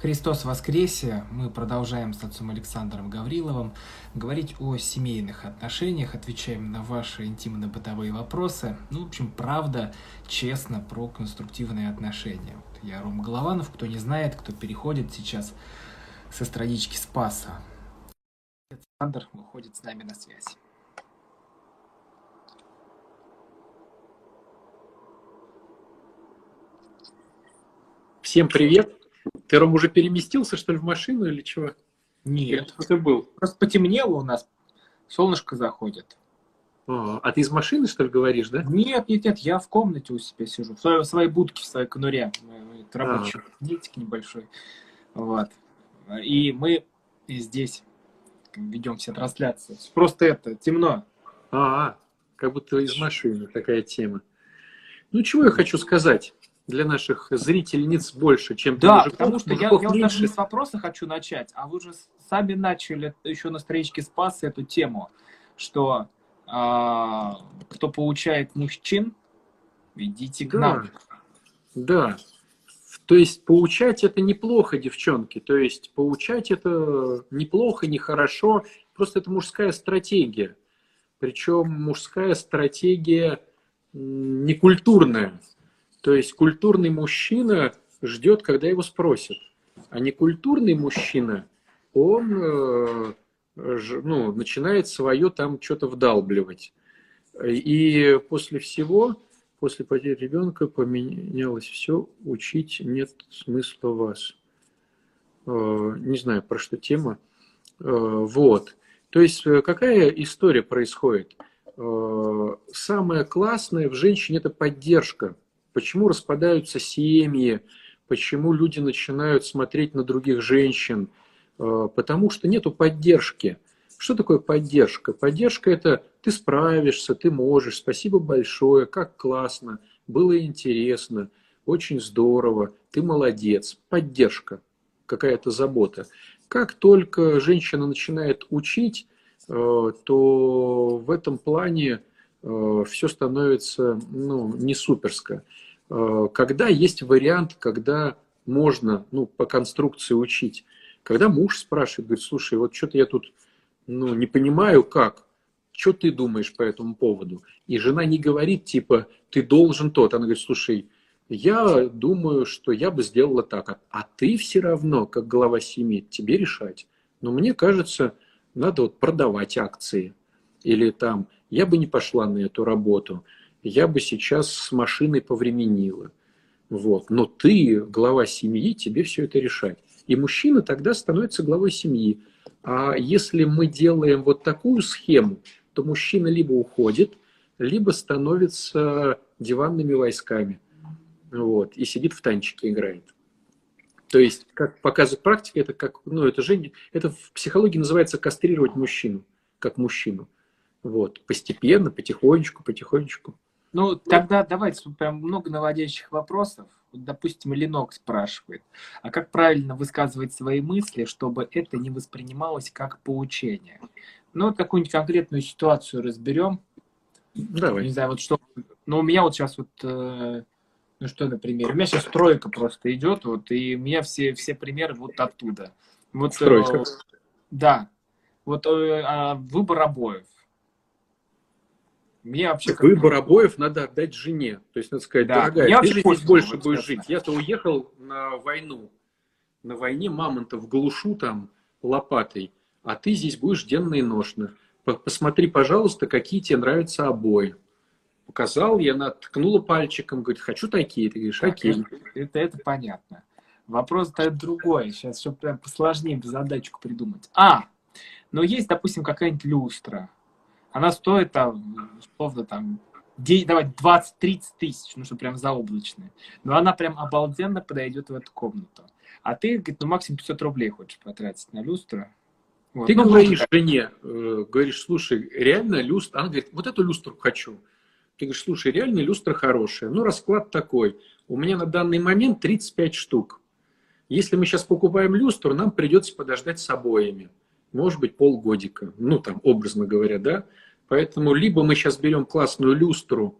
Христос воскресе! Мы продолжаем с отцом Александром Гавриловым говорить о семейных отношениях, отвечаем на ваши интимно-бытовые вопросы. Ну, в общем, правда, честно про конструктивные отношения. Я Рома Голованов, кто не знает, кто переходит сейчас со странички Спаса. Александр выходит с нами на связь. Всем привет! Ты, Ром, уже переместился, что ли, в машину или чего? Нет. Ты был? Просто потемнело у нас. Солнышко заходит. А, а ты из машины, что ли, говоришь, да? Нет, нет, нет, я в комнате у себя сижу, в своей, в своей будке, в своей конуре. Это рабочий а. кабинетик небольшой. Вот. И мы здесь ведем все трансляции. Просто это, темно. А, -а как будто из машины такая тема. Ну, чего я хочу сказать? Для наших зрительниц больше, чем Да, мужиков, потому что я, я даже с вопроса хочу начать, а вы же сами начали еще на страничке Спаса эту тему, что а, кто получает мужчин, идите к да, нам. Да, то есть поучать это неплохо, девчонки. То есть поучать это неплохо, нехорошо. Просто это мужская стратегия. Причем мужская стратегия некультурная. То есть культурный мужчина ждет, когда его спросят. А некультурный мужчина, он э, ну, начинает свое там что-то вдалбливать. И после всего, после потери ребенка поменялось все, учить нет смысла вас. Э, не знаю, про что тема. Э, вот. То есть какая история происходит? Самое классное в женщине – это поддержка – Почему распадаются семьи? Почему люди начинают смотреть на других женщин? Э, потому что нету поддержки. Что такое поддержка? Поддержка – это ты справишься, ты можешь, спасибо большое, как классно, было интересно, очень здорово, ты молодец. Поддержка, какая-то забота. Как только женщина начинает учить, э, то в этом плане э, все становится ну, не суперско. Э, когда есть вариант, когда можно ну, по конструкции учить. Когда муж спрашивает, говорит, слушай, вот что-то я тут ну, не понимаю, как, что ты думаешь по этому поводу? И жена не говорит, типа, ты должен тот. Она говорит, слушай, я думаю, что я бы сделала так, а ты все равно, как глава семьи, тебе решать. Но мне кажется, надо вот продавать акции. Или там, я бы не пошла на эту работу я бы сейчас с машиной повременила. Вот. Но ты, глава семьи, тебе все это решать. И мужчина тогда становится главой семьи. А если мы делаем вот такую схему, то мужчина либо уходит, либо становится диванными войсками. Вот, и сидит в танчике играет. То есть, как показывает практика, это как, ну, это же, это в психологии называется кастрировать мужчину, как мужчину. Вот, постепенно, потихонечку, потихонечку. Ну, тогда давайте, прям много наводящих вопросов. Вот, допустим, Ленок спрашивает, а как правильно высказывать свои мысли, чтобы это не воспринималось как поучение? Ну, вот какую-нибудь конкретную ситуацию разберем. Давай. Не знаю, вот что... Ну, у меня вот сейчас вот... Э, ну, что, например, у меня сейчас тройка просто идет, вот, и у меня все, все примеры вот оттуда. Вот, Стройка? Э, да. Вот э, а, выбор обоев. Мне вообще Выбор как... обоев надо отдать жене. То есть надо сказать, да. дорогая, ты же здесь больше будешь жить. Я-то уехал на войну. На войне мамонтов глушу там лопатой, а ты здесь будешь денно и ношно. Посмотри, пожалуйста, какие тебе нравятся обои. Показал, я наткнула пальчиком, говорит, хочу такие. Ты говоришь, окей. Это, это понятно. Вопрос-то другой. Сейчас все прям посложнее задачку придумать. А, но есть, допустим, какая-нибудь люстра она стоит там, условно, там, давай 20-30 тысяч, ну, что прям заоблачная. Но она прям обалденно подойдет в эту комнату. А ты, говорит, ну, максимум 500 рублей хочешь потратить на люстру. Вот. Ты ну, говоришь ну, жене, э, говоришь, слушай, реально люстра, она говорит, вот эту люстру хочу. Ты говоришь, слушай, реально люстра хорошая. Ну, расклад такой. У меня на данный момент 35 штук. Если мы сейчас покупаем люстру, нам придется подождать с обоями может быть, полгодика, ну, там, образно говоря, да. Поэтому либо мы сейчас берем классную люстру,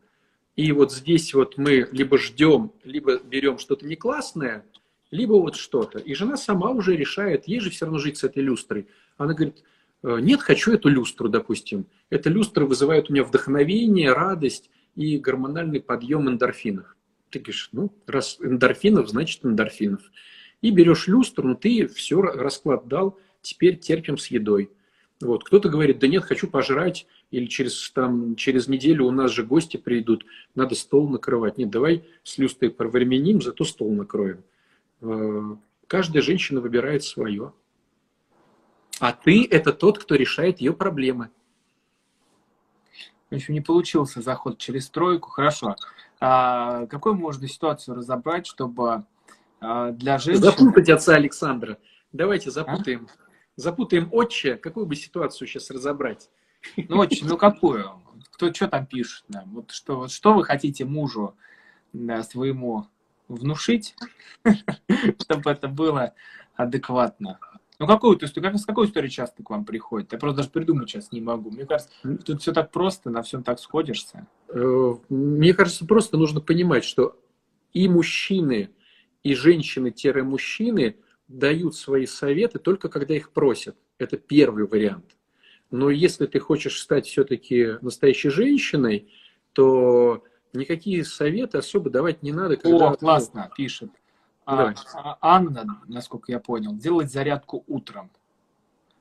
и вот здесь вот мы либо ждем, либо берем что-то не классное, либо вот что-то. И жена сама уже решает, ей же все равно жить с этой люстрой. Она говорит, «Э, нет, хочу эту люстру, допустим. Эта люстра вызывает у меня вдохновение, радость и гормональный подъем эндорфинов. Ты говоришь, ну, раз эндорфинов, значит эндорфинов. И берешь люстру, ну ты все, расклад дал, теперь терпим с едой. Вот. Кто-то говорит, да нет, хочу пожрать, или через, там, через неделю у нас же гости придут, надо стол накрывать. Нет, давай с люстрой провременим, зато стол накроем. Э, каждая женщина выбирает свое. А ты – это тот, кто решает ее проблемы. В общем, не получился заход через тройку. Хорошо. А какую можно ситуацию разобрать, чтобы а, для женщин... Запутать отца Александра. Давайте запутаем. А? Запутаем отче. Какую бы ситуацию сейчас разобрать? Ну, отче, ну какую? Кто что там пишет нам? Вот что, вот что вы хотите мужу да, своему внушить, чтобы это было адекватно? Ну, какую, то есть, как, с какой истории часто к вам приходит? Я просто даже придумать сейчас не могу. Мне кажется, тут все так просто, на всем так сходишься. Э, мне кажется, просто нужно понимать, что и мужчины, и женщины-мужчины дают свои советы только когда их просят. Это первый вариант. Но если ты хочешь стать все-таки настоящей женщиной, то никакие советы особо давать не надо. Когда... О, классно, пишет. А, а, Анна, насколько я понял, делать зарядку утром.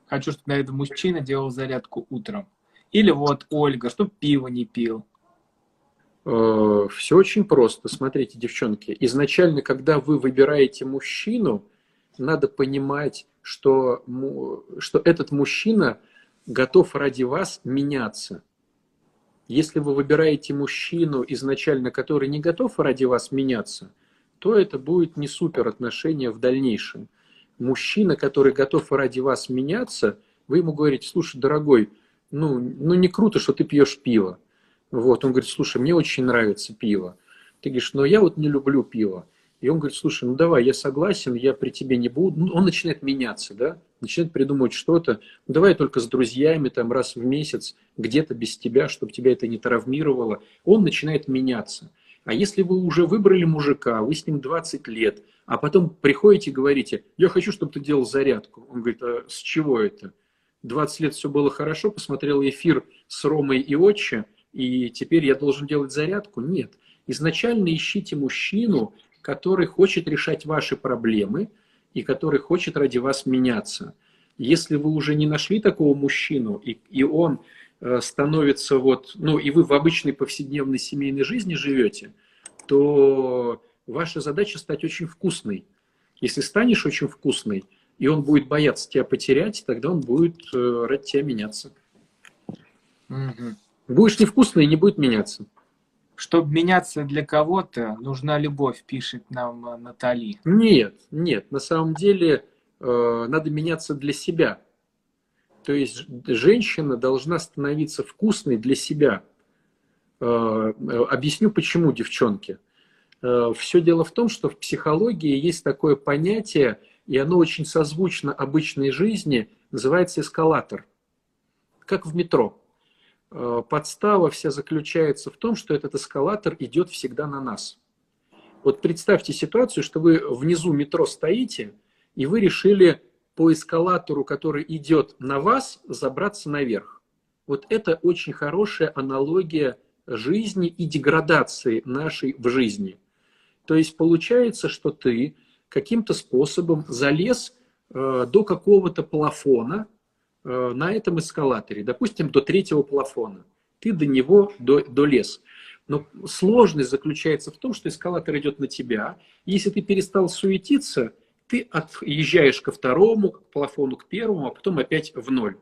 Хочу, чтобы, наверное, мужчина делал зарядку утром. Или вот Ольга, чтобы пиво не пил. Э, Все очень просто. Смотрите, девчонки, изначально, когда вы выбираете мужчину, надо понимать, что, что этот мужчина готов ради вас меняться. Если вы выбираете мужчину изначально, который не готов ради вас меняться, то это будет не супер отношения в дальнейшем. Мужчина, который готов ради вас меняться, вы ему говорите, слушай, дорогой, ну, ну не круто, что ты пьешь пиво. Вот, он говорит, слушай, мне очень нравится пиво. Ты говоришь, но я вот не люблю пиво. И он говорит, слушай, ну давай, я согласен, я при тебе не буду. Ну, он начинает меняться, да, начинает придумывать что-то. Ну, давай только с друзьями, там, раз в месяц, где-то без тебя, чтобы тебя это не травмировало. Он начинает меняться. А если вы уже выбрали мужика, вы с ним 20 лет, а потом приходите и говорите, я хочу, чтобы ты делал зарядку. Он говорит, а с чего это? 20 лет все было хорошо, посмотрел эфир с Ромой и Отче, и теперь я должен делать зарядку? Нет. Изначально ищите мужчину, который хочет решать ваши проблемы и который хочет ради вас меняться. Если вы уже не нашли такого мужчину, и, и он Э, становится вот, ну и вы в обычной повседневной семейной жизни живете, то ваша задача стать очень вкусной. Если станешь очень вкусной, и он будет бояться тебя потерять, тогда он будет э, ради тебя меняться. Угу. Будешь невкусный, не будет меняться. Чтобы меняться для кого-то, нужна любовь, пишет нам э, Натали. Нет, нет, на самом деле э, надо меняться для себя. То есть женщина должна становиться вкусной для себя. Э, э, объясню почему, девчонки. Э, Все дело в том, что в психологии есть такое понятие, и оно очень созвучно обычной жизни, называется эскалатор. Как в метро. Подстава вся заключается в том, что этот эскалатор идет всегда на нас. Вот представьте ситуацию, что вы внизу метро стоите, и вы решили по эскалатору, который идет на вас, забраться наверх. Вот это очень хорошая аналогия жизни и деградации нашей в жизни. То есть получается, что ты каким-то способом залез э, до какого-то плафона э, на этом эскалаторе, допустим, до третьего плафона. Ты до него до, долез. Но сложность заключается в том, что эскалатор идет на тебя. Если ты перестал суетиться, ты отъезжаешь ко второму к плафону, к первому, а потом опять в ноль.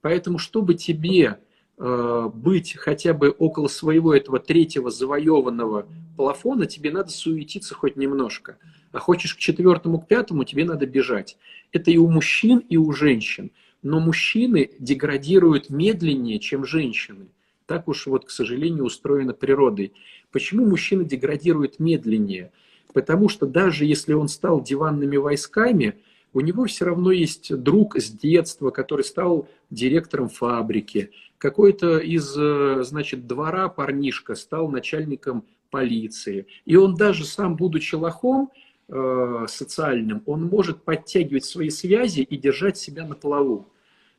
Поэтому, чтобы тебе э, быть хотя бы около своего этого третьего завоеванного плафона, тебе надо суетиться хоть немножко. А хочешь к четвертому, к пятому, тебе надо бежать. Это и у мужчин, и у женщин. Но мужчины деградируют медленнее, чем женщины. Так уж вот, к сожалению, устроена природой. Почему мужчина деградирует медленнее? Потому что даже если он стал диванными войсками, у него все равно есть друг с детства, который стал директором фабрики. Какой-то из, э, значит, двора парнишка стал начальником полиции. И он даже сам, будучи лохом, э, социальным, он может подтягивать свои связи и держать себя на плаву.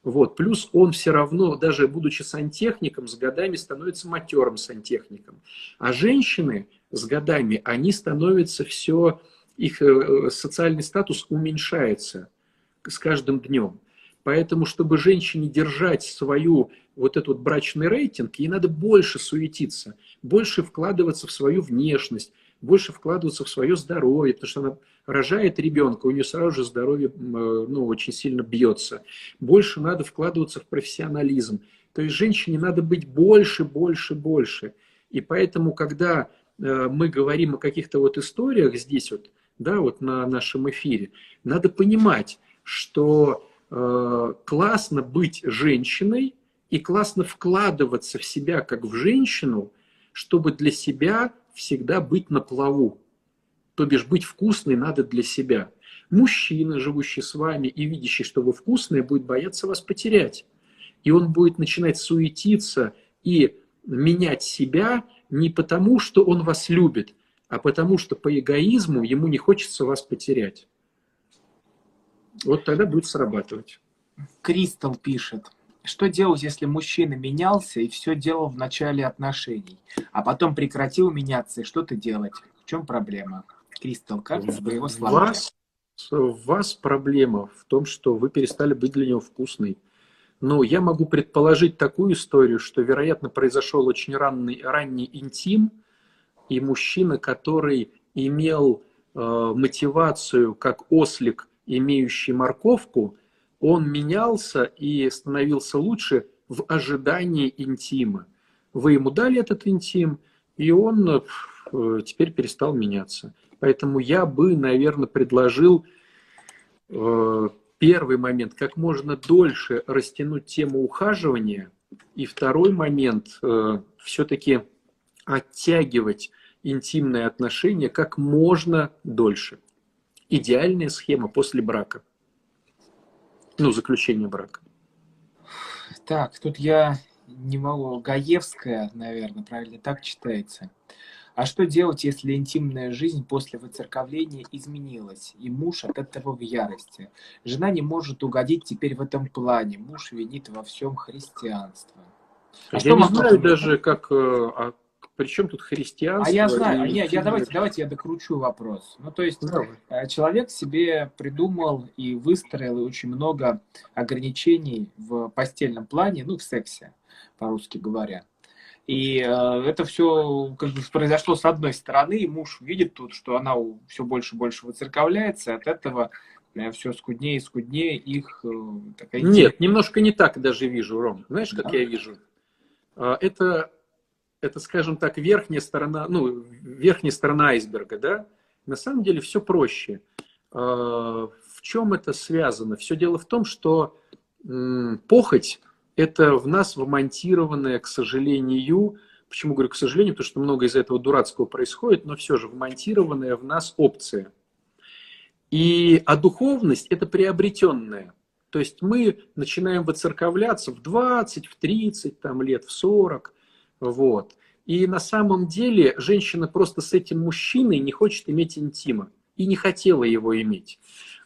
Вот. Плюс он все равно, даже будучи сантехником, с годами становится матерым сантехником. А женщины с годами, они становятся все, их э, социальный статус уменьшается с каждым днем. Поэтому, чтобы женщине держать свою вот этот брачный рейтинг, ей надо больше суетиться, больше вкладываться в свою внешность, больше вкладываться в свое здоровье, потому что она рожает ребенка, у нее сразу же здоровье ну, очень сильно бьется. Больше надо вкладываться в профессионализм. То есть женщине надо быть больше, больше, больше. И поэтому, когда э, мы говорим о каких-то вот историях здесь вот, да, вот на нашем эфире, надо понимать, что э, классно быть женщиной и классно вкладываться в себя как в женщину, чтобы для себя всегда быть на плаву. То бишь быть вкусной надо для себя. Мужчина, живущий с вами и видящий, что вы вкусные, будет бояться вас потерять. И он будет начинать суетиться и менять себя не потому, что он вас любит, а потому что по эгоизму ему не хочется вас потерять. Вот тогда будет срабатывать. Кристал пишет. Что делать, если мужчина менялся и все делал в начале отношений, а потом прекратил меняться, и что-то делать? В чем проблема? Кристал, как в его словах? Вас, в вас проблема в том, что вы перестали быть для него вкусной. Но я могу предположить такую историю, что, вероятно, произошел очень ранний, ранний интим, и мужчина, который имел э, мотивацию как ослик, имеющий морковку, он менялся и становился лучше в ожидании интима. Вы ему дали этот интим, и он э, теперь перестал меняться. Поэтому я бы, наверное, предложил э, первый момент, как можно дольше растянуть тему ухаживания, и второй момент, э, все-таки оттягивать интимные отношения как можно дольше. Идеальная схема после брака – ну, заключение брака. Так, тут я не могу. Гаевская, наверное, правильно так читается. А что делать, если интимная жизнь после выцерковления изменилась, и муж от этого в ярости? Жена не может угодить теперь в этом плане. Муж винит во всем христианство. А я что не знаю даже, как, э, а причем тут христианство? А я знаю, нет, я давайте, давайте я докручу вопрос. Ну, то есть Давай. Э, человек себе придумал и выстроил очень много ограничений в постельном плане, ну, в сексе, по-русски говоря. И э, это все как бы произошло с одной стороны, и муж видит тут, что она все больше и больше выцерковляется, от этого э, все скуднее и скуднее их э, такая... Нет, немножко не так даже вижу, Ром. Знаешь, как да. я вижу? А, это это, скажем так, верхняя сторона, ну, верхняя сторона айсберга, да? На самом деле все проще. А, в чем это связано? Все дело в том, что похоть – это в нас вмонтированная, к сожалению, почему говорю к сожалению, потому что много из этого дурацкого происходит, но все же вмонтированная в нас опция. И, а духовность – это приобретенная. То есть мы начинаем выцерковляться в 20, в 30 там, лет, в 40, вот. И на самом деле женщина просто с этим мужчиной не хочет иметь интима и не хотела его иметь.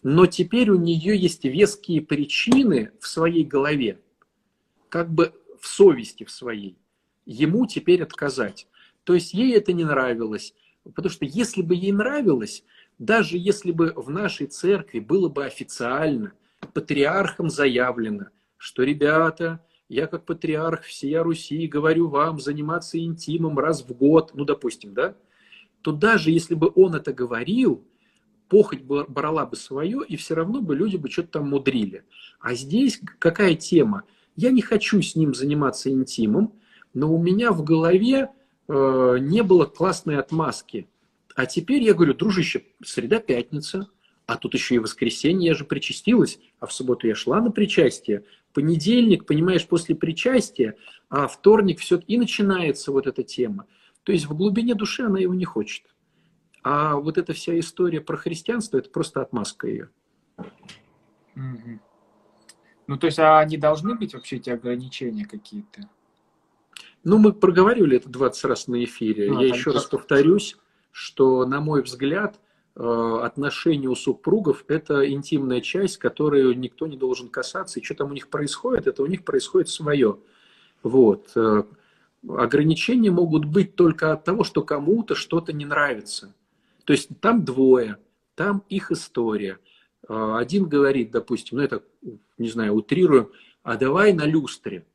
Но теперь у нее есть веские причины в своей голове, как бы в совести в своей, ему теперь отказать. То есть ей это не нравилось. Потому что если бы ей нравилось, даже если бы в нашей церкви было бы официально, патриархом заявлено, что, ребята, я как патриарх всея Руси говорю вам заниматься интимом раз в год, ну, допустим, да, то даже если бы он это говорил, похоть брала бы свое, и все равно бы люди бы что-то там мудрили. А здесь какая тема? Я не хочу с ним заниматься интимом, но у меня в голове э, не было классной отмазки. А теперь я говорю, дружище, среда-пятница, а тут еще и воскресенье, я же причастилась, а в субботу я шла на причастие понедельник, понимаешь, после причастия, а вторник все и начинается вот эта тема. То есть в глубине души она его не хочет. А вот эта вся история про христианство, это просто отмазка ее. Ну, то есть, а они должны быть вообще эти ограничения какие-то? Ну, мы проговаривали это 20 раз на эфире. А, Я еще раз повторюсь, что, на мой взгляд, отношения у супругов – это интимная часть, которую никто не должен касаться. И что там у них происходит, это у них происходит свое. Вот. Э, ограничения могут быть только от того, что кому-то что-то не нравится. То есть там двое, там их история. Э, один говорит, допустим, ну это, не знаю, утрирую, а давай на люстре.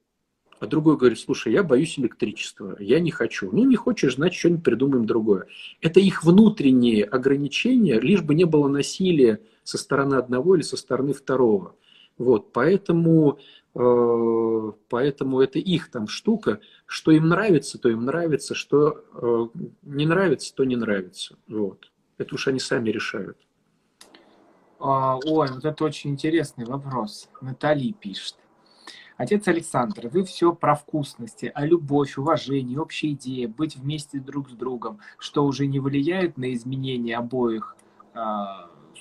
А другой говорит, слушай, я боюсь электричества, я не хочу. Ну, не хочешь, значит, что-нибудь придумаем другое. Это их внутренние ограничения, лишь бы не было насилия со стороны одного или со стороны второго. Вот, поэтому, э, поэтому это их там штука. Что им нравится, то им нравится, что э, не нравится, то не нравится. Вот. Это уж они сами решают. А, ой, вот это очень интересный вопрос. Натали пишет. Отец Александр, вы все про вкусности, а любовь, уважение, общая идея, быть вместе друг с другом, что уже не влияет на изменение обоих э,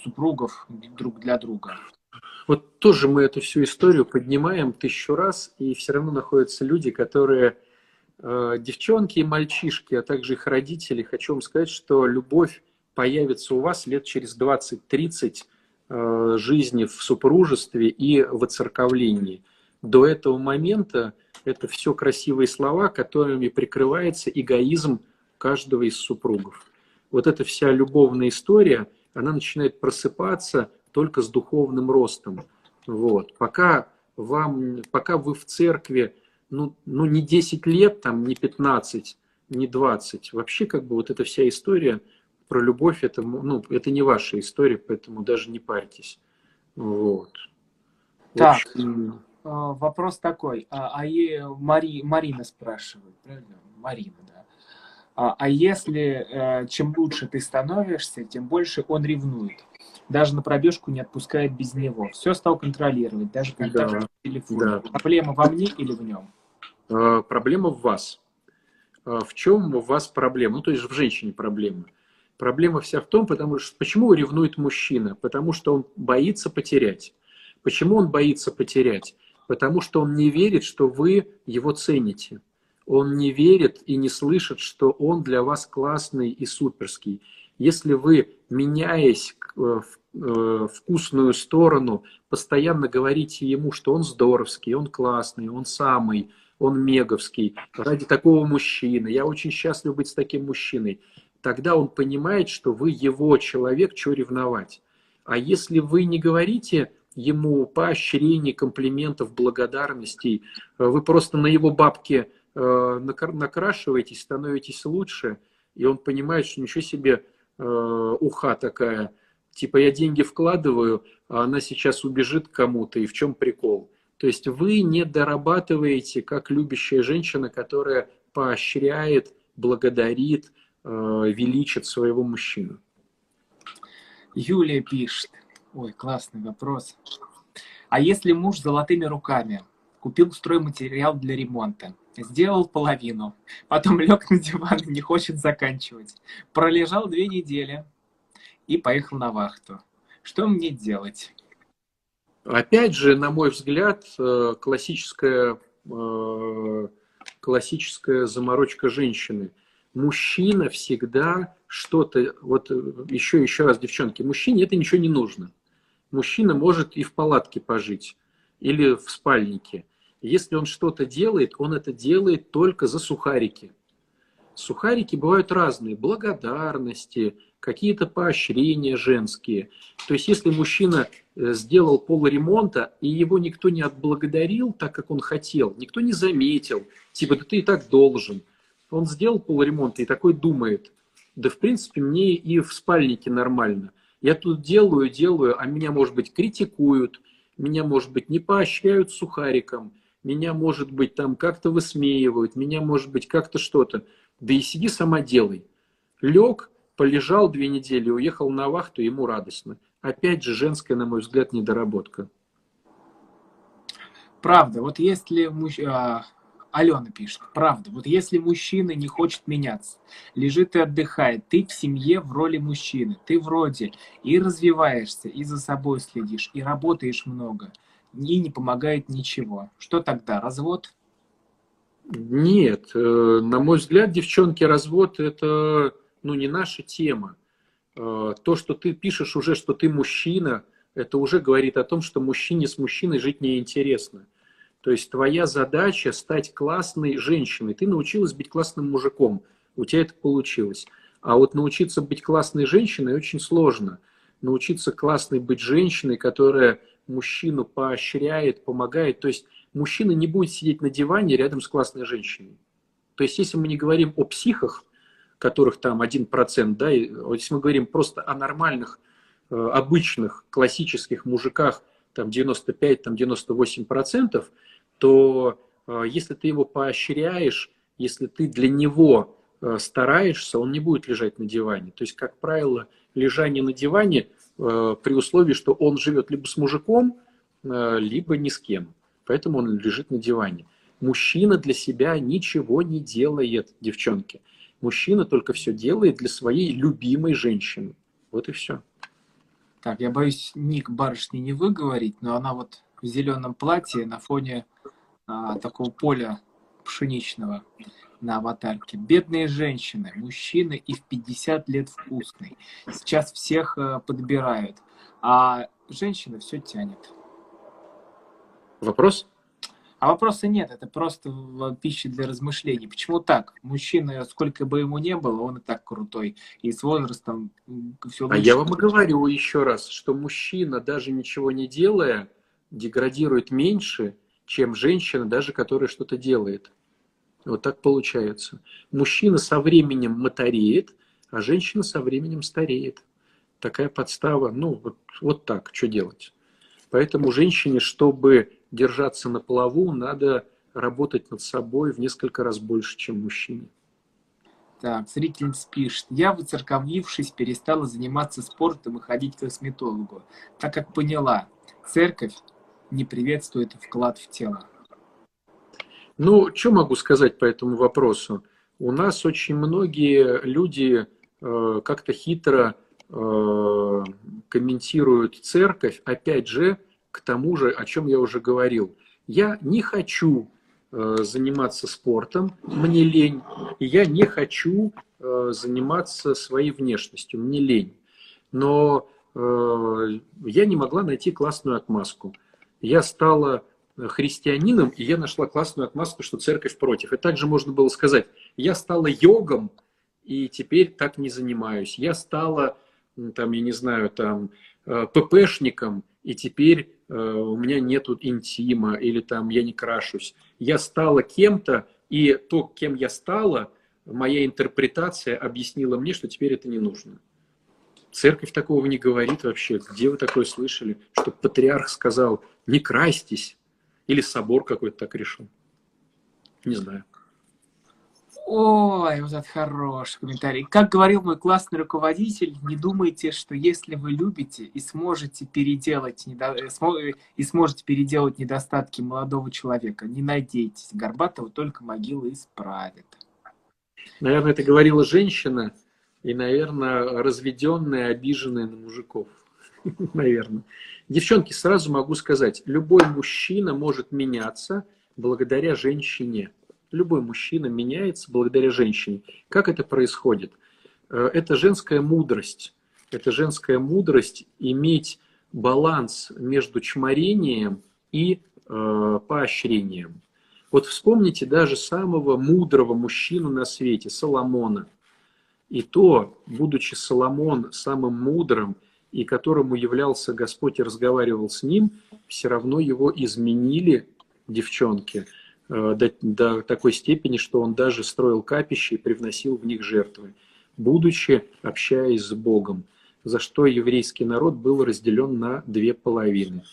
супругов друг для друга? Вот тоже мы эту всю историю поднимаем тысячу раз, и все равно находятся люди, которые э, девчонки и мальчишки, а также их родители. Хочу вам сказать, что любовь появится у вас лет через 20-30 э, жизни в супружестве и в оцерковлении – до этого момента это все красивые слова, которыми прикрывается эгоизм каждого из супругов. Вот эта вся любовная история, она начинает просыпаться только с духовным ростом. Вот. Пока, вам, пока вы в церкви, ну, ну не 10 лет, там, не 15, не 20, вообще как бы вот эта вся история про любовь, это, ну, это не ваша история, поэтому даже не парьтесь. Вот. Так, общем, вопрос такой. А, а е, Мари, Марина спрашивает, правильно? Марина, да. А, а если э, чем лучше ты становишься, тем больше он ревнует. Даже на пробежку не отпускает без него. Все стал контролировать, даже когда да, телефон. Да. Проблема во мне или в нем? Проблема в вас. В чем у вас проблема? Ну, то есть в женщине проблема. Проблема вся в том, потому что почему ревнует мужчина? Потому что он боится потерять. Почему он боится потерять? Потому что он не верит, что вы его цените. Он не верит и не слышит, что он для вас классный и суперский. Если вы, меняясь э, в э, вкусную сторону, постоянно говорите ему, что он здоровский, он классный, он самый, он меговский, ради такого мужчины, я очень счастлив быть с таким мужчиной, тогда он понимает, что вы его человек, что ревновать. А если вы не говорите, ему поощрений, комплиментов, благодарностей. Э, вы просто на его бабки э, накрашиваетесь, становитесь лучше, и он понимает, что ничего себе э, уха такая. Типа я деньги вкладываю, а она сейчас убежит кому-то, и в чем прикол? То есть вы не дорабатываете как любящая женщина, которая поощряет, благодарит, величит своего мужчину. Юлия пишет. Ой, классный вопрос. А если муж золотыми руками купил стройматериал для ремонта, сделал половину, потом лег на диван и не хочет заканчивать, пролежал две недели и поехал на вахту. Что мне делать? Опять же, на мой взгляд, э, классическая, э, классическая заморочка женщины. Мужчина всегда что-то, вот э, еще, еще раз, девчонки, мужчине это ничего не нужно мужчина может и в палатке пожить, или в спальнике. Если он что-то делает, он это делает только за сухарики. Сухарики бывают разные, благодарности, какие-то поощрения женские. То есть, если мужчина э, сделал пол ремонта, и его никто не отблагодарил так, как он хотел, никто не заметил, типа, да ты и так должен. Он сделал пол ремонта и такой думает, да в принципе мне и в спальнике нормально – я тут делаю, делаю, а меня, может быть, критикуют, меня, может быть, не поощряют сухариком, меня, может быть, там как-то высмеивают, меня, может быть, как-то что-то. Да и сиди сама делай. Лег, полежал две недели, уехал на вахту, ему радостно. Опять же, женская, на мой взгляд, недоработка. Правда, вот если муж... Алена пишет, правда, вот если мужчина не хочет меняться, лежит и отдыхает, ты в семье в роли мужчины, ты вроде и развиваешься, и за собой следишь, и работаешь много, и не помогает ничего. Что тогда, развод? Нет, э, на мой взгляд, девчонки, развод это ну, не наша тема. э, то, что ты пишешь уже, что ты мужчина, это уже говорит о том, что мужчине с мужчиной жить неинтересно. То есть твоя задача стать классной женщиной. Ты научилась быть классным мужиком, у тебя это получилось. А вот научиться быть классной женщиной очень сложно. Научиться классной быть женщиной, которая мужчину поощряет, помогает. То есть мужчина не будет сидеть на диване рядом с классной женщиной. То есть если мы не говорим о психах, которых там 1%, да, если мы говорим просто о нормальных, э, обычных, классических мужиках, там 95, там 98%, то э, если ты его поощряешь, если ты для него э, стараешься, он не будет лежать на диване. То есть, как правило, лежание на диване при условии, что он живет либо с мужиком, либо ни с кем. Поэтому он лежит на диване. Мужчина для себя ничего не делает, девчонки. Мужчина только все делает для своей любимой женщины. Вот и все. Так, я боюсь ник барышни не выговорить, но она вот в зеленом платье на фоне а, такого поля пшеничного на аватарке. Бедные женщины, мужчины и в 50 лет вкусный. Сейчас всех а, подбирают, а женщина все тянет. Вопрос? А вопроса нет, это просто пища для размышлений. Почему так? Мужчина, сколько бы ему не было, он и так крутой. И с возрастом все лучше. А я вам и говорю еще раз, что мужчина, даже ничего не делая, деградирует меньше, чем женщина, даже которая что-то делает. Вот так получается. Мужчина со временем мотореет, а женщина со временем стареет. Такая подстава, ну, вот, вот так, что делать. Поэтому женщине, чтобы держаться на плаву, надо работать над собой в несколько раз больше, чем мужчине. Так, зрительница пишет. Я, выцерковлившись, перестала заниматься спортом и ходить к косметологу, так как поняла, церковь не приветствует вклад в тело. Ну, что могу сказать по этому вопросу? У нас очень многие люди э, как-то хитро э, комментируют церковь, опять же, к тому же, о чем я уже говорил. Я не хочу э, заниматься спортом, мне лень, и я не хочу э, заниматься своей внешностью, мне лень. Но э, я не могла найти классную отмазку. Я стала христианином, и я нашла классную отмазку, что церковь против. И также можно было сказать, я стала йогом, и теперь так не занимаюсь. Я стала, там, я не знаю, там, ППшником, и теперь э, у меня нету интима, или там я не крашусь. Я стала кем-то, и то, кем я стала, моя интерпретация объяснила мне, что теперь это не нужно. Церковь такого не говорит вообще. Где вы такое слышали? Что патриарх сказал, не крастись. Или собор какой-то так решил. Не знаю. Ой, вот это хороший комментарий. Как говорил мой классный руководитель, не думайте, что если вы любите и сможете переделать, недо... Э, и сможете переделать недостатки молодого человека, не надейтесь, Горбатова только могила исправит. Наверное, это говорила женщина, и, наверное, разведенная, обиженная на мужиков. Наверное. Девчонки, сразу могу сказать, любой мужчина может меняться благодаря женщине любой мужчина меняется благодаря женщине. Как это происходит? Э, это женская мудрость. Это женская мудрость иметь баланс между чморением и э, поощрением. Вот вспомните даже самого мудрого мужчину на свете, Соломона. И то, будучи Соломон самым мудрым, и которому являлся Господь и разговаривал с ним, все равно его изменили девчонки – Э, до, до такой степени, что он даже строил капища и привносил в них жертвы, будучи общаясь с Богом, за что еврейский народ был разделен на две половины.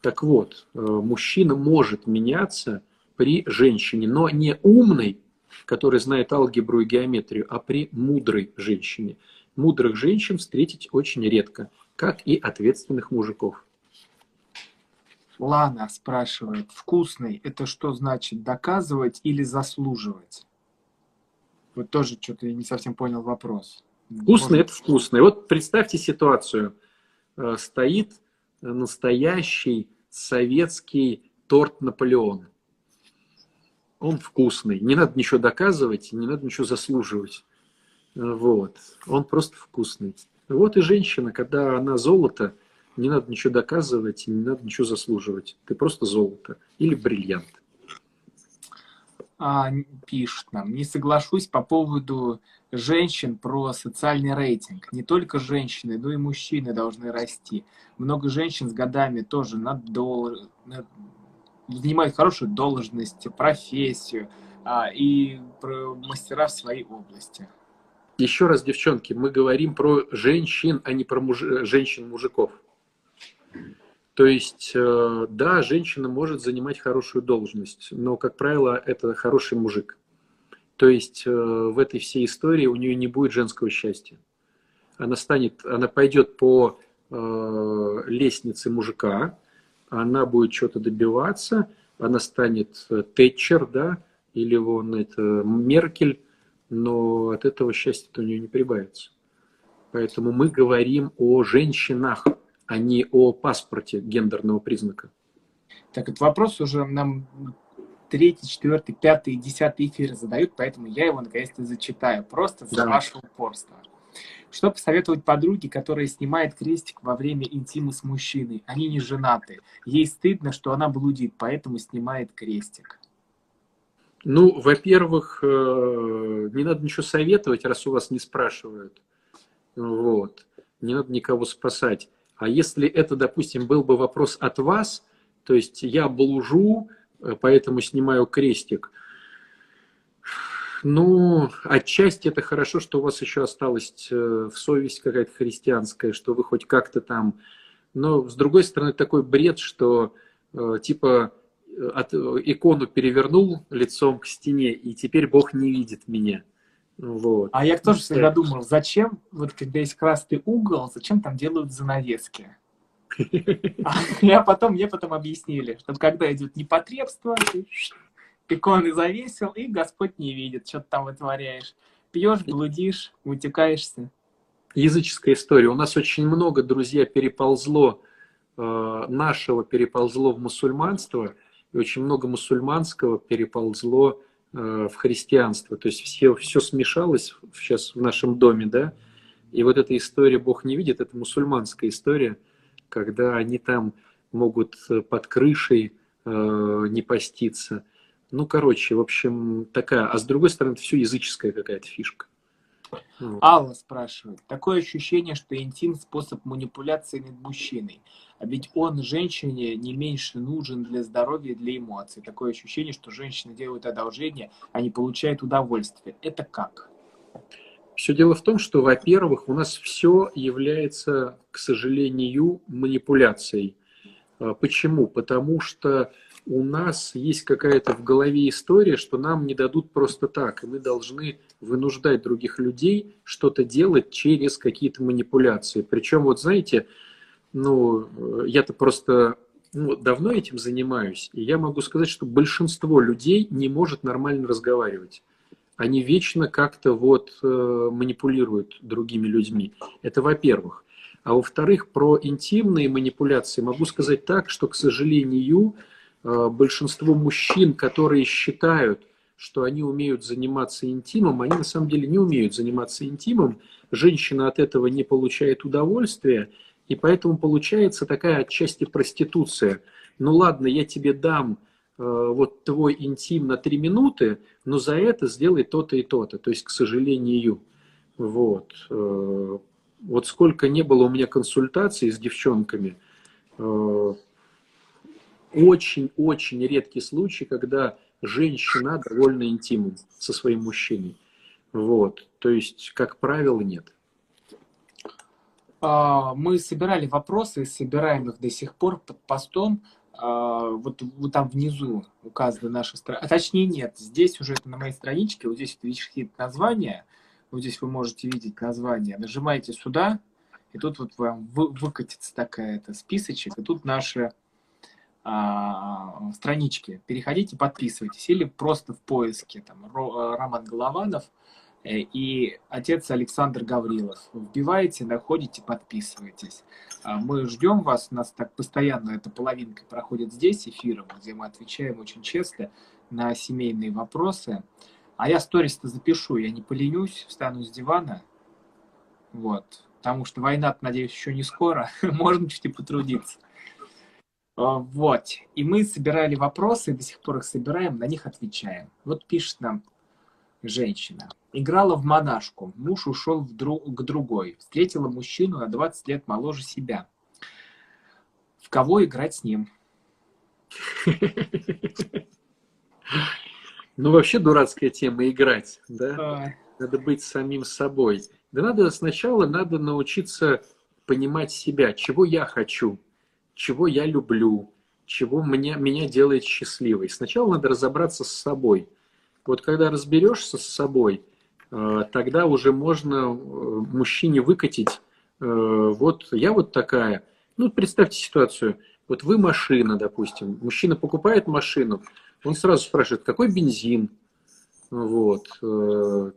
Так вот, э, мужчина может меняться при женщине, но не умной, которая знает алгебру и геометрию, а при мудрой женщине. Мудрых женщин встретить очень редко, как и ответственных мужиков. Лана спрашивает, вкусный, это что значит, доказывать или заслуживать? Вот тоже что-то я не совсем понял вопрос. Вкусный Может... это вкусный. Вот представьте ситуацию. Э, стоит настоящий советский торт Наполеон. Он вкусный. Не надо ничего доказывать, не надо ничего заслуживать. Вот. Он просто вкусный. Вот и женщина, когда она золото, не надо ничего доказывать, не надо ничего заслуживать. Ты просто золото или бриллиант. А, пишет нам, не соглашусь по поводу женщин про социальный рейтинг. Не только женщины, но и мужчины должны расти. Много женщин с годами тоже на доллар, занимают хорошую должность, профессию а, и мастера в своей области. Еще раз, девчонки, мы говорим про женщин, а не про муж... женщин-мужиков. То есть, э, да, женщина может занимать хорошую должность, но, как правило, это хороший мужик. То есть, э, в этой всей истории у нее не будет женского счастья. Она станет, она пойдет по э, лестнице мужика, она будет что-то добиваться, она станет Тэтчер, да, или вон это Меркель, но от этого счастья у нее не прибавится. Поэтому мы говорим о женщинах, а не о паспорте гендерного признака. Так, этот вопрос уже нам третий, четвертый, пятый, десятый эфир задают, поэтому я его наконец-то зачитаю, просто за да. ваше упорство. Что посоветовать подруге, которая снимает крестик во время интима с мужчиной? Они не женаты. Ей стыдно, что она блудит, поэтому снимает крестик. Ну, во-первых, э, не надо ничего советовать, раз у вас не спрашивают. Вот. Не надо никого спасать. А если это, допустим, был бы вопрос от вас, то есть я блужу, э, поэтому снимаю крестик, ну, отчасти это хорошо, что у вас еще осталась э, в совесть какая-то христианская, что вы хоть как-то там... Но, с другой стороны, такой бред, что типа от, икону перевернул лицом к стене, и теперь Бог не видит меня. Вот. А я тоже всегда думал, зачем, вот когда есть красный угол, зачем там делают занавески? А я потом, мне потом объяснили, что когда идет непотребство, ты иконы завесил, и Господь не видит, что ты там вытворяешь. Пьешь, блудишь, утекаешься. Языческая история. У нас очень много, друзья, переползло, э, нашего переползло в мусульманство – и очень много мусульманского переползло э, в христианство. То есть все, все смешалось сейчас в нашем доме, да, и вот эта история «Бог не видит» – это мусульманская история, когда они там могут э, под крышей э, не поститься. Ну, короче, в общем, такая. А с другой стороны, это все языческая какая-то фишка. Вот. Алла спрашивает. Такое ощущение, что интим – способ манипуляции над мужчиной. А ведь он женщине не меньше нужен для здоровья и для эмоций. Такое ощущение, что женщина делает одолжение, а не получает удовольствие. Это как? Все дело в том, что, во-первых, у нас все является, к сожалению, манипуляцией. А, почему? Потому что у нас есть какая-то в голове история, что нам не дадут просто так, и мы должны вынуждать других людей что-то делать через какие-то манипуляции. Причем, вот знаете, ну, я-то просто ну, давно этим занимаюсь, и я могу сказать, что большинство людей не может нормально разговаривать. Они вечно как-то вот э, манипулируют другими людьми. Это во-первых. А во-вторых, про интимные манипуляции могу сказать так, что, к сожалению, Э, большинство мужчин, которые считают, что они умеют заниматься интимом, они на самом деле не умеют заниматься интимом. Женщина от этого не получает удовольствия, и поэтому получается такая отчасти проституция. Ну ладно, я тебе дам э, вот твой интим на три минуты, но за это сделай то-то и то-то. То есть, к сожалению, вот. Э, вот сколько не было у меня консультаций с девчонками, очень-очень редкий случай, когда женщина довольна интимом со своим мужчиной. Вот. То есть, как правило, нет. А, мы собирали вопросы, собираем их до сих пор под постом. А, вот, вот там внизу указаны наши страницы. А точнее нет, здесь уже это на моей страничке, вот здесь вот видите названия, вот здесь вы можете видеть название. Нажимаете сюда, и тут вот вам выкатится такая это списочек, и тут наши а, странички, переходите, подписывайтесь, или просто в поиске там э, Роман Голованов э, и отец Александр Гаврилов. Вбиваете, находите, подписывайтесь. А, мы ждем вас, у нас так постоянно эта половинка проходит здесь эфиром, где мы отвечаем очень честно на семейные вопросы. А я сторис-то запишу, я не поленюсь, встану с дивана, вот, потому что война, надеюсь, еще не скоро, можно чуть и потрудиться. А, вот. И мы собирали вопросы, до сих пор их собираем, на них отвечаем. Вот пишет нам женщина. Играла в монашку. Муж ушел в друг, к другой. Встретила мужчину на 20 лет моложе себя. В кого играть с ним? Ну, вообще дурацкая тема играть, да? Надо быть самим собой. Да надо сначала надо научиться понимать себя, чего я хочу, чего я люблю, чего меня, меня делает счастливой. Сначала надо разобраться с собой. Вот когда разберешься с собой, э, тогда уже можно э, мужчине выкатить, э, вот я вот такая. Ну, представьте ситуацию, вот вы машина, допустим, мужчина покупает машину, он сразу спрашивает, какой бензин, вот,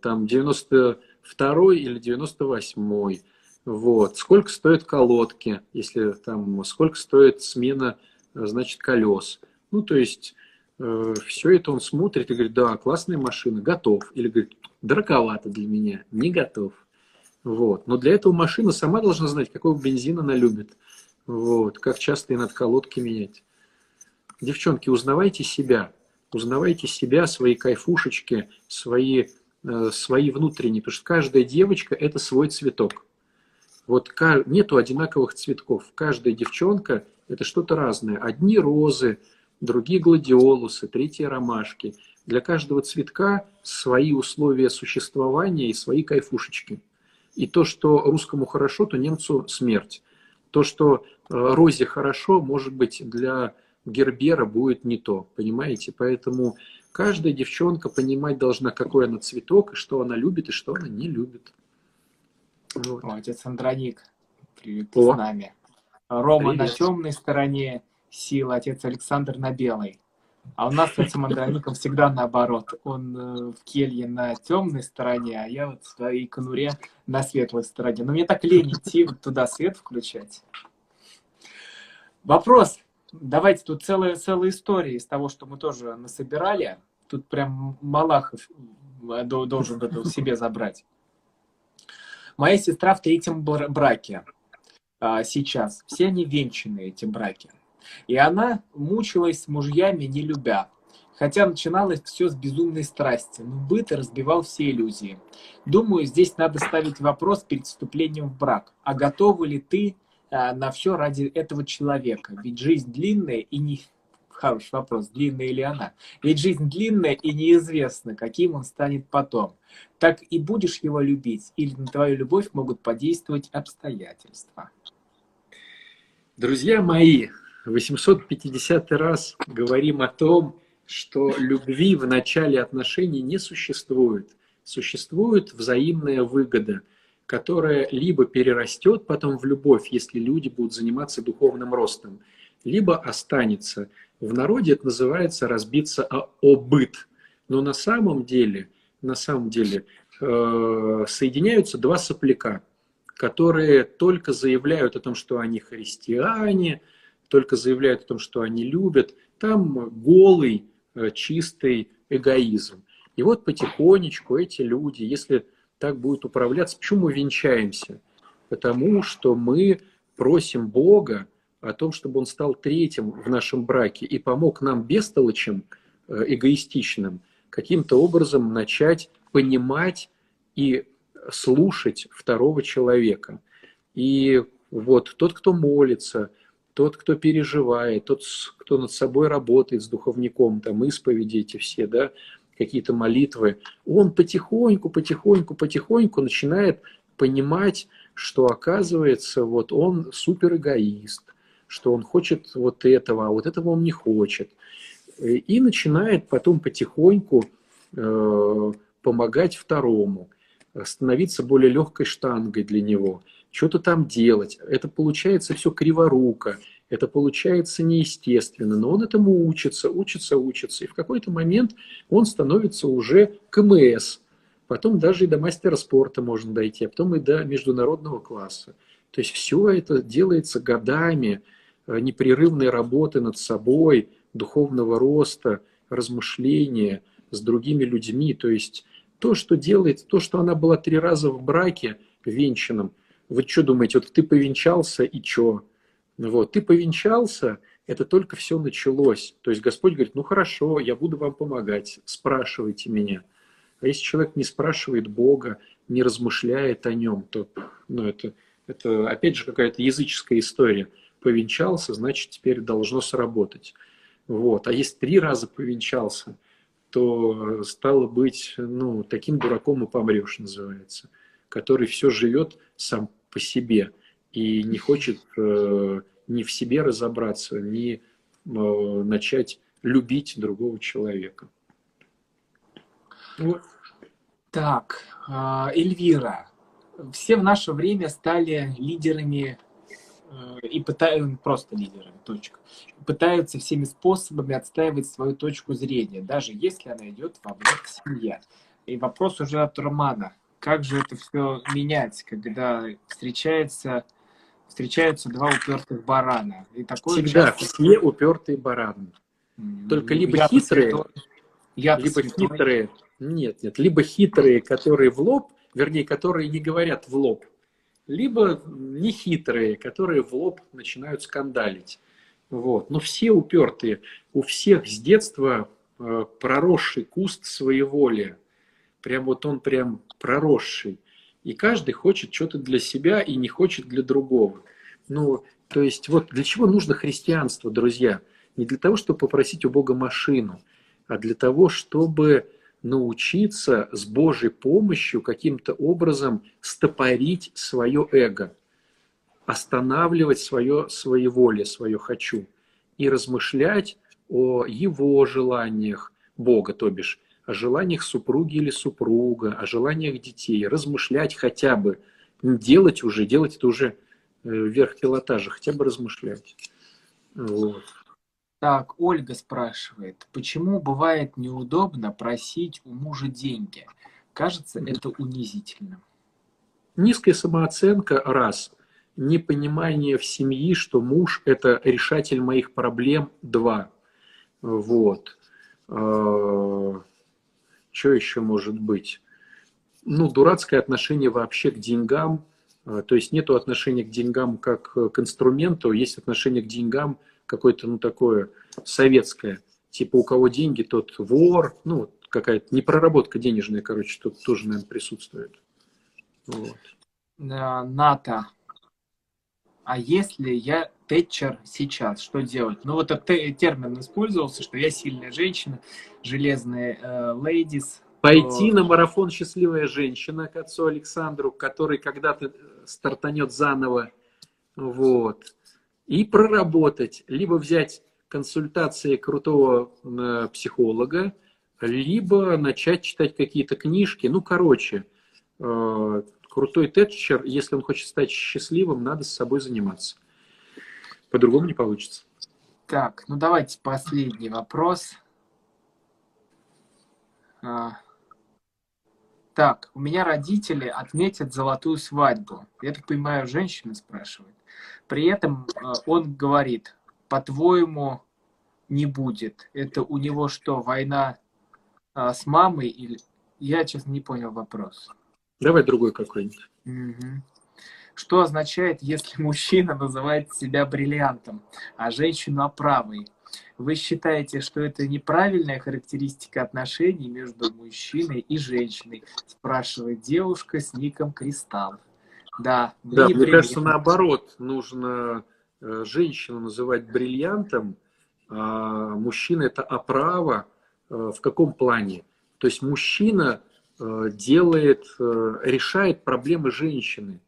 там 92 или 98 вот, сколько стоят колодки, если там, сколько стоит смена, значит, колес. Ну, то есть, э, все это он смотрит и говорит, да, классная машина, готов. Или говорит, дороговато для меня, не готов. Вот. Но для этого машина сама должна знать, какой бензин она любит. Вот. Как часто и надо колодки менять. Девчонки, узнавайте себя. Узнавайте себя, свои кайфушечки, свои, э, свои внутренние. Потому что каждая девочка – это свой цветок. Вот нету одинаковых цветков. Каждая девчонка – это что-то разное. Одни розы, другие гладиолусы, третьи ромашки. Для каждого цветка свои условия существования и свои кайфушечки. И то, что русскому хорошо, то немцу смерть. То, что э, розе хорошо, может быть, для Гербера будет не то. Понимаете? Поэтому каждая девчонка понимать должна, какой она цветок, и что она любит, и что она не любит. Вот. О, отец Андроник, привет, О. с нами. Рома привет. на темной стороне сил, отец Александр на белой. А у нас с этим Андроником всегда наоборот. Он э, в келье на темной стороне, а я вот в своей конуре на светлой стороне. Но мне так лень идти вот туда свет включать. Вопрос. Давайте тут целая, целая история из того, что мы тоже насобирали. Тут прям Малахов э, должен это себе забрать. Моя сестра в третьем браке а, сейчас. Все они венчаны, эти браки. И она мучилась с мужьями, не любя. Хотя начиналось все с безумной страсти, но быт разбивал все иллюзии. Думаю, здесь надо ставить вопрос перед вступлением в брак. А готова ли ты а, на все ради этого человека? Ведь жизнь длинная и не, Хороший вопрос, длинная или она. Ведь жизнь длинная и неизвестно, каким он станет потом. Так и будешь его любить, или на твою любовь могут подействовать обстоятельства. Друзья мои, 850 раз говорим о том, что любви в начале отношений не существует. Существует взаимная выгода, которая либо перерастет потом в любовь, если люди будут заниматься духовным ростом, либо останется. В народе это называется разбиться о, о. Но на самом деле, на самом деле э, соединяются два сопляка, которые только заявляют о том, что они христиане, только заявляют о том, что они любят. Там голый, э, чистый эгоизм. И вот потихонечку эти люди, если так будет управляться, почему мы венчаемся? Потому что мы просим Бога, о том, чтобы он стал третьим в нашем браке и помог нам бестолочим, э, эгоистичным, каким-то образом начать понимать и слушать второго человека. И вот тот, кто молится, тот, кто переживает, тот, кто над собой работает с духовником, там исповеди эти все, да, какие-то молитвы, он потихоньку, потихоньку, потихоньку начинает понимать, что оказывается, вот он супер эгоист, что он хочет вот этого, а вот этого он не хочет. И начинает потом потихоньку э, помогать второму, становиться более легкой штангой для него, что-то там делать. Это получается все криворуко, это получается неестественно, но он этому учится, учится, учится. И в какой-то момент он становится уже КМС, потом даже и до мастера спорта можно дойти, а потом и до международного класса. То есть все это делается годами, непрерывной работы над собой, духовного роста, размышления с другими людьми. То есть то, что делает, то, что она была три раза в браке венчанном, Вы что думаете, вот ты повенчался и что? Вот, ты повенчался, это только все началось. То есть Господь говорит, ну хорошо, я буду вам помогать, спрашивайте меня. А если человек не спрашивает Бога, не размышляет о нем, то ну, это, это опять же какая-то языческая история. Повенчался, значит, теперь должно сработать. Вот. А если три раза повенчался, то стало быть, ну, таким дураком и помрешь, называется, который все живет сам по себе и не хочет э, ни в себе разобраться, ни э, начать любить другого человека. Вот. Так, а, Эльвира, все в наше время стали лидерами э, и пытаются, просто лидерами, точка, пытаются всеми способами отстаивать свою точку зрения, даже если она идет во вред семье. И вопрос уже от Романа. Как же это все менять, когда встречается, встречаются два упертых барана? И такое Всегда часто... все упертые бараны. Только либо я хитрые, я либо хитрые, нет, нет. Либо хитрые, которые в лоб, вернее, которые не говорят в лоб, либо нехитрые, которые в лоб начинают скандалить. Вот. Но все упертые. У всех с детства э, проросший куст своеволия. Прям вот он прям проросший. И каждый хочет что-то для себя и не хочет для другого. Ну, то есть вот для чего нужно христианство, друзья? Не для того, чтобы попросить у Бога машину, а для того, чтобы научиться с Божьей помощью каким-то образом стопорить свое эго, останавливать свое своеволие, свое «хочу» и размышлять о его желаниях Бога, то бишь, о желаниях супруги или супруга, о желаниях детей, размышлять хотя бы, делать уже, делать это уже э, вверх пилотажа, хотя бы размышлять. Вот. Так, Ольга спрашивает, почему бывает неудобно просить у мужа деньги? Кажется, это унизительно. Низкая самооценка – раз. Непонимание в семье, что муж – это решатель моих проблем – два. Вот. А, что еще может быть? Ну, дурацкое отношение вообще к деньгам. А, то есть нет отношения к деньгам как к инструменту, есть отношение к деньгам – какое-то, ну, такое советское. Типа у кого деньги, тот вор. Ну, какая-то непроработка денежная, короче, тут тоже, наверное, присутствует. Вот. НАТО. А если я Тэтчер сейчас, что делать? Ну, вот этот термин использовался, что я сильная женщина, железная э, лейдис. Пойти то... на марафон «Счастливая женщина» к отцу Александру, который когда-то стартанет заново. Вот и проработать, либо взять консультации крутого э, психолога, либо начать читать какие-то книжки. Ну, короче, э, крутой тетчер, если он хочет стать счастливым, надо с собой заниматься. По-другому не получится. Так, ну давайте последний вопрос. Так, у меня родители отметят золотую свадьбу. Я так понимаю, женщина спрашивает. При этом э, он говорит, по-твоему, не будет. Это у него что, война а, с мамой? Или... Я, честно, не понял вопрос. Давай другой какой-нибудь. Угу. Что означает, если мужчина называет себя бриллиантом, а женщину оправой? Вы считаете, что это неправильная характеристика отношений между мужчиной и женщиной? Спрашивает девушка с ником Кристалл. Да, да мне пример. кажется, наоборот, нужно э, женщину называть бриллиантом, а мужчина это оправа. Э, в каком плане? То есть мужчина э, делает, решает проблемы женщины.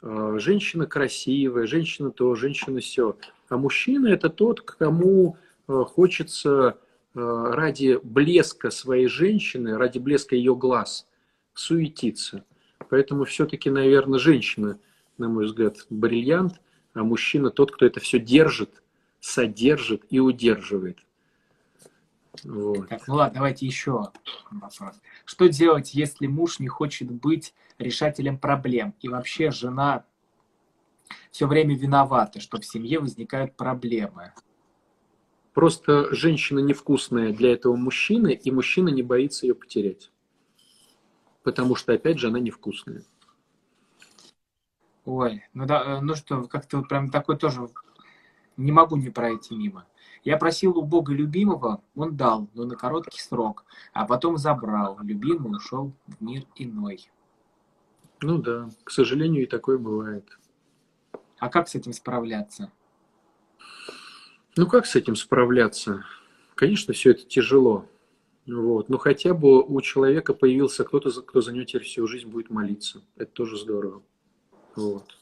Женщина красивая, женщина то, женщина все. А мужчина это тот, кому хочется ради блеска своей женщины, ради блеска ее глаз суетиться. Поэтому все-таки, наверное, женщина, на мой взгляд, бриллиант, а мужчина тот, кто это все держит, содержит и удерживает. Вот. Так, ну ладно, давайте еще вопрос. Что делать, если муж не хочет быть решателем проблем? И вообще жена все время виновата, что в семье возникают проблемы. Просто женщина невкусная для этого мужчины, и мужчина не боится ее потерять потому что, опять же, она невкусная. Ой, ну да, э, ну что, как-то вот прям такой тоже не могу не пройти мимо. Я просил у Бога любимого, он дал, но на короткий срок, а потом забрал. Любимый ушел в мир иной. Ну да, к сожалению, и такое бывает. А как с этим справляться? Ну как с этим справляться? Конечно, все это тяжело. Вот. Но хотя бы у человека появился кто-то, кто за него теперь всю жизнь будет молиться. Это тоже здорово. Вот.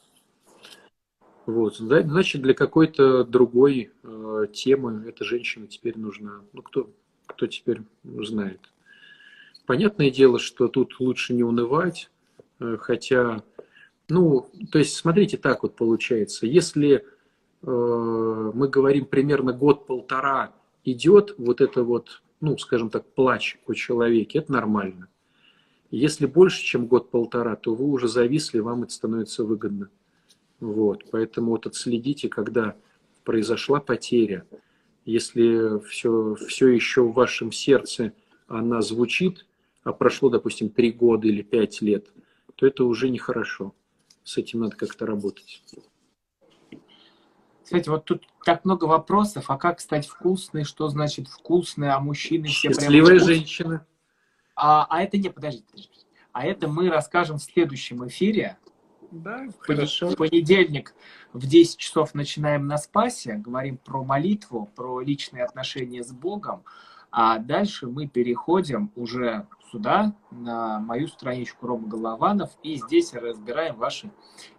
Вот. Значит, для какой-то другой э, темы эта женщина теперь нужна. Ну, кто, кто теперь знает. Понятное дело, что тут лучше не унывать, э, хотя, ну, то есть, смотрите, так вот получается. Если Э, мы говорим примерно год-полтора идет вот это вот, ну, скажем так, плач о человеке, это нормально. Если больше, чем год-полтора, то вы уже зависли, вам это становится выгодно. Вот, поэтому вот отследите, когда произошла потеря, если все, все еще в вашем сердце она звучит, а прошло, допустим, три года или пять лет, то это уже нехорошо. С этим надо как-то работать. Кстати, вот тут так много вопросов. А как стать вкусной? Что значит вкусной? А мужчины все Счастливая прям... женщина. А, а это не, подождите, подождите. А это мы расскажем в следующем эфире. Да, хорошо. В понедельник в 10 часов начинаем на Спасе, говорим про молитву, про личные отношения с Богом. А дальше мы переходим уже сюда, на мою страничку Рома Голованов, и здесь разбираем ваши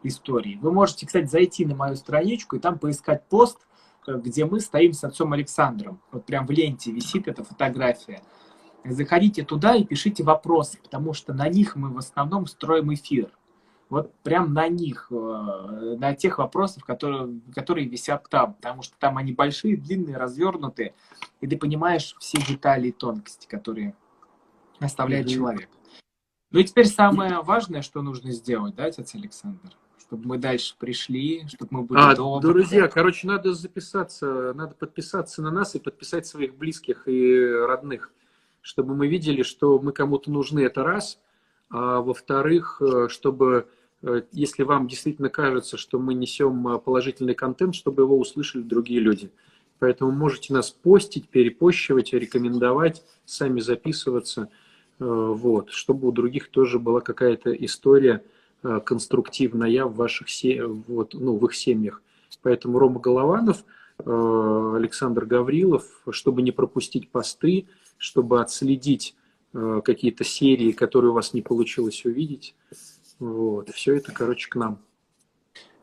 истории. Вы можете, кстати, зайти на мою страничку и там поискать пост, где мы стоим с отцом Александром. Вот прям в ленте висит эта фотография. Заходите туда и пишите вопросы, потому что на них мы в основном строим эфир. Вот прям на них, э, на тех вопросах, которые, которые висят там, потому что там они большие, длинные, развернутые, и ты понимаешь все детали и тонкости, которые оставляет mm-hmm. человек. Ну и теперь самое важное, что нужно сделать, да, отец Александр? Чтобы мы дальше пришли, чтобы мы были а, дома. Друзья, короче, надо записаться, надо подписаться на нас и подписать своих близких и родных, чтобы мы видели, что мы кому-то нужны, это раз. А во-вторых, э, чтобы, если вам действительно кажется, что мы несем э, положительный контент, чтобы его услышали другие люди. Поэтому можете нас постить, перепощивать, рекомендовать, сами записываться – Э, вот, чтобы у других тоже была какая-то история э, конструктивная в ваших вот, ну, в их семьях. Поэтому Рома Голованов, э, Александр Гаврилов, чтобы не пропустить посты, чтобы отследить какие-то серии, которые у вас не получилось увидеть. Вот, все это, короче, к нам.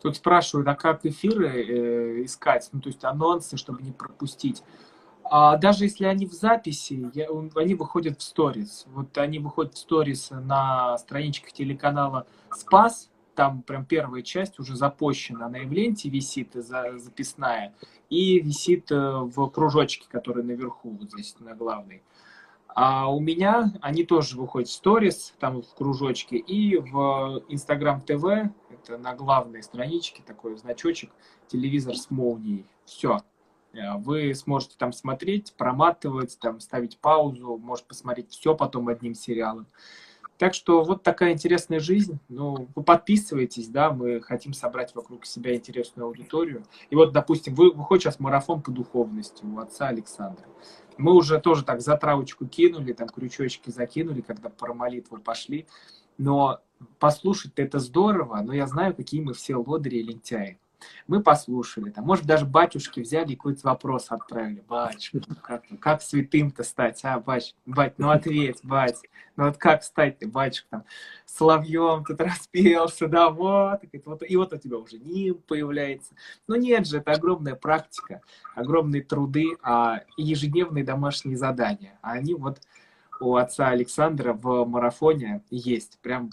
Тут спрашивают, а как эфиры э, искать, ну, то есть анонсы, чтобы не пропустить. А даже если они в записи, я, они выходят в сторис. Вот они выходят в сторис на страничках телеканала Спас. Там прям первая часть уже запущена. Она и в ленте висит, за, записная, и висит э, в кружочке, который наверху, вот здесь, на главной. А у меня они тоже выходят в сторис, там в кружочке, и в Инстаграм ТВ, это на главной страничке такой значочек, телевизор с молнией. Все, Э, вы сможете там смотреть, проматывать, там ставить паузу, может посмотреть все потом одним сериалом. Так что вот такая интересная жизнь. Ну, вы подписывайтесь, да, мы хотим собрать вокруг себя интересную аудиторию. И вот, допустим, вы выходит сейчас марафон по духовности у отца Александра. Мы уже тоже так затравочку кинули, там крючочки закинули, когда про молитву пошли. Но послушать-то это здорово, но я знаю, какие мы все лодыри и лентяи. Мы послушали, там, может, даже батюшки взяли какой-то вопрос отправили. Ну как, как святым-то стать, а, бать, бать, ну ответь, бать, ну вот как стать ты, батюшка, там, соловьем тут распелся, да, вот, и вот, и вот у тебя уже ним появляется. Но нет же, это огромная практика, огромные труды, а ежедневные домашние задания. А они вот у отца Александра в марафоне есть, прям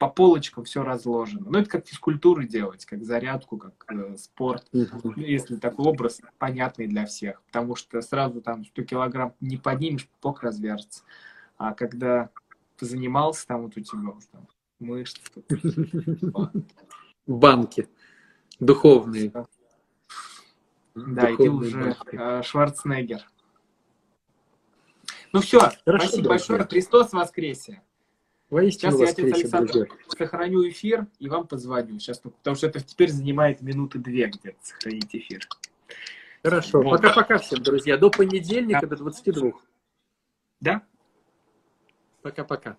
по полочкам все разложено. Ну, это как физкультуру делать, как зарядку, как э, спорт, если такой образ понятный для всех. Потому что сразу там 100 килограмм не поднимешь, пок развяжется. А когда занимался, там вот у тебя уже там мышцы. Банки духовные. Да, и ты уже э, Шварценеггер. Ну все, спасибо большое. Христос воскресе! Воистину Сейчас я, отец Александр, друзья. сохраню эфир и вам позвоню. Сейчас, потому что это теперь занимает минуты две где-то сохранить эфир. Хорошо. Вот. Пока-пока всем, друзья. До понедельника, до 22. Да? Пока-пока.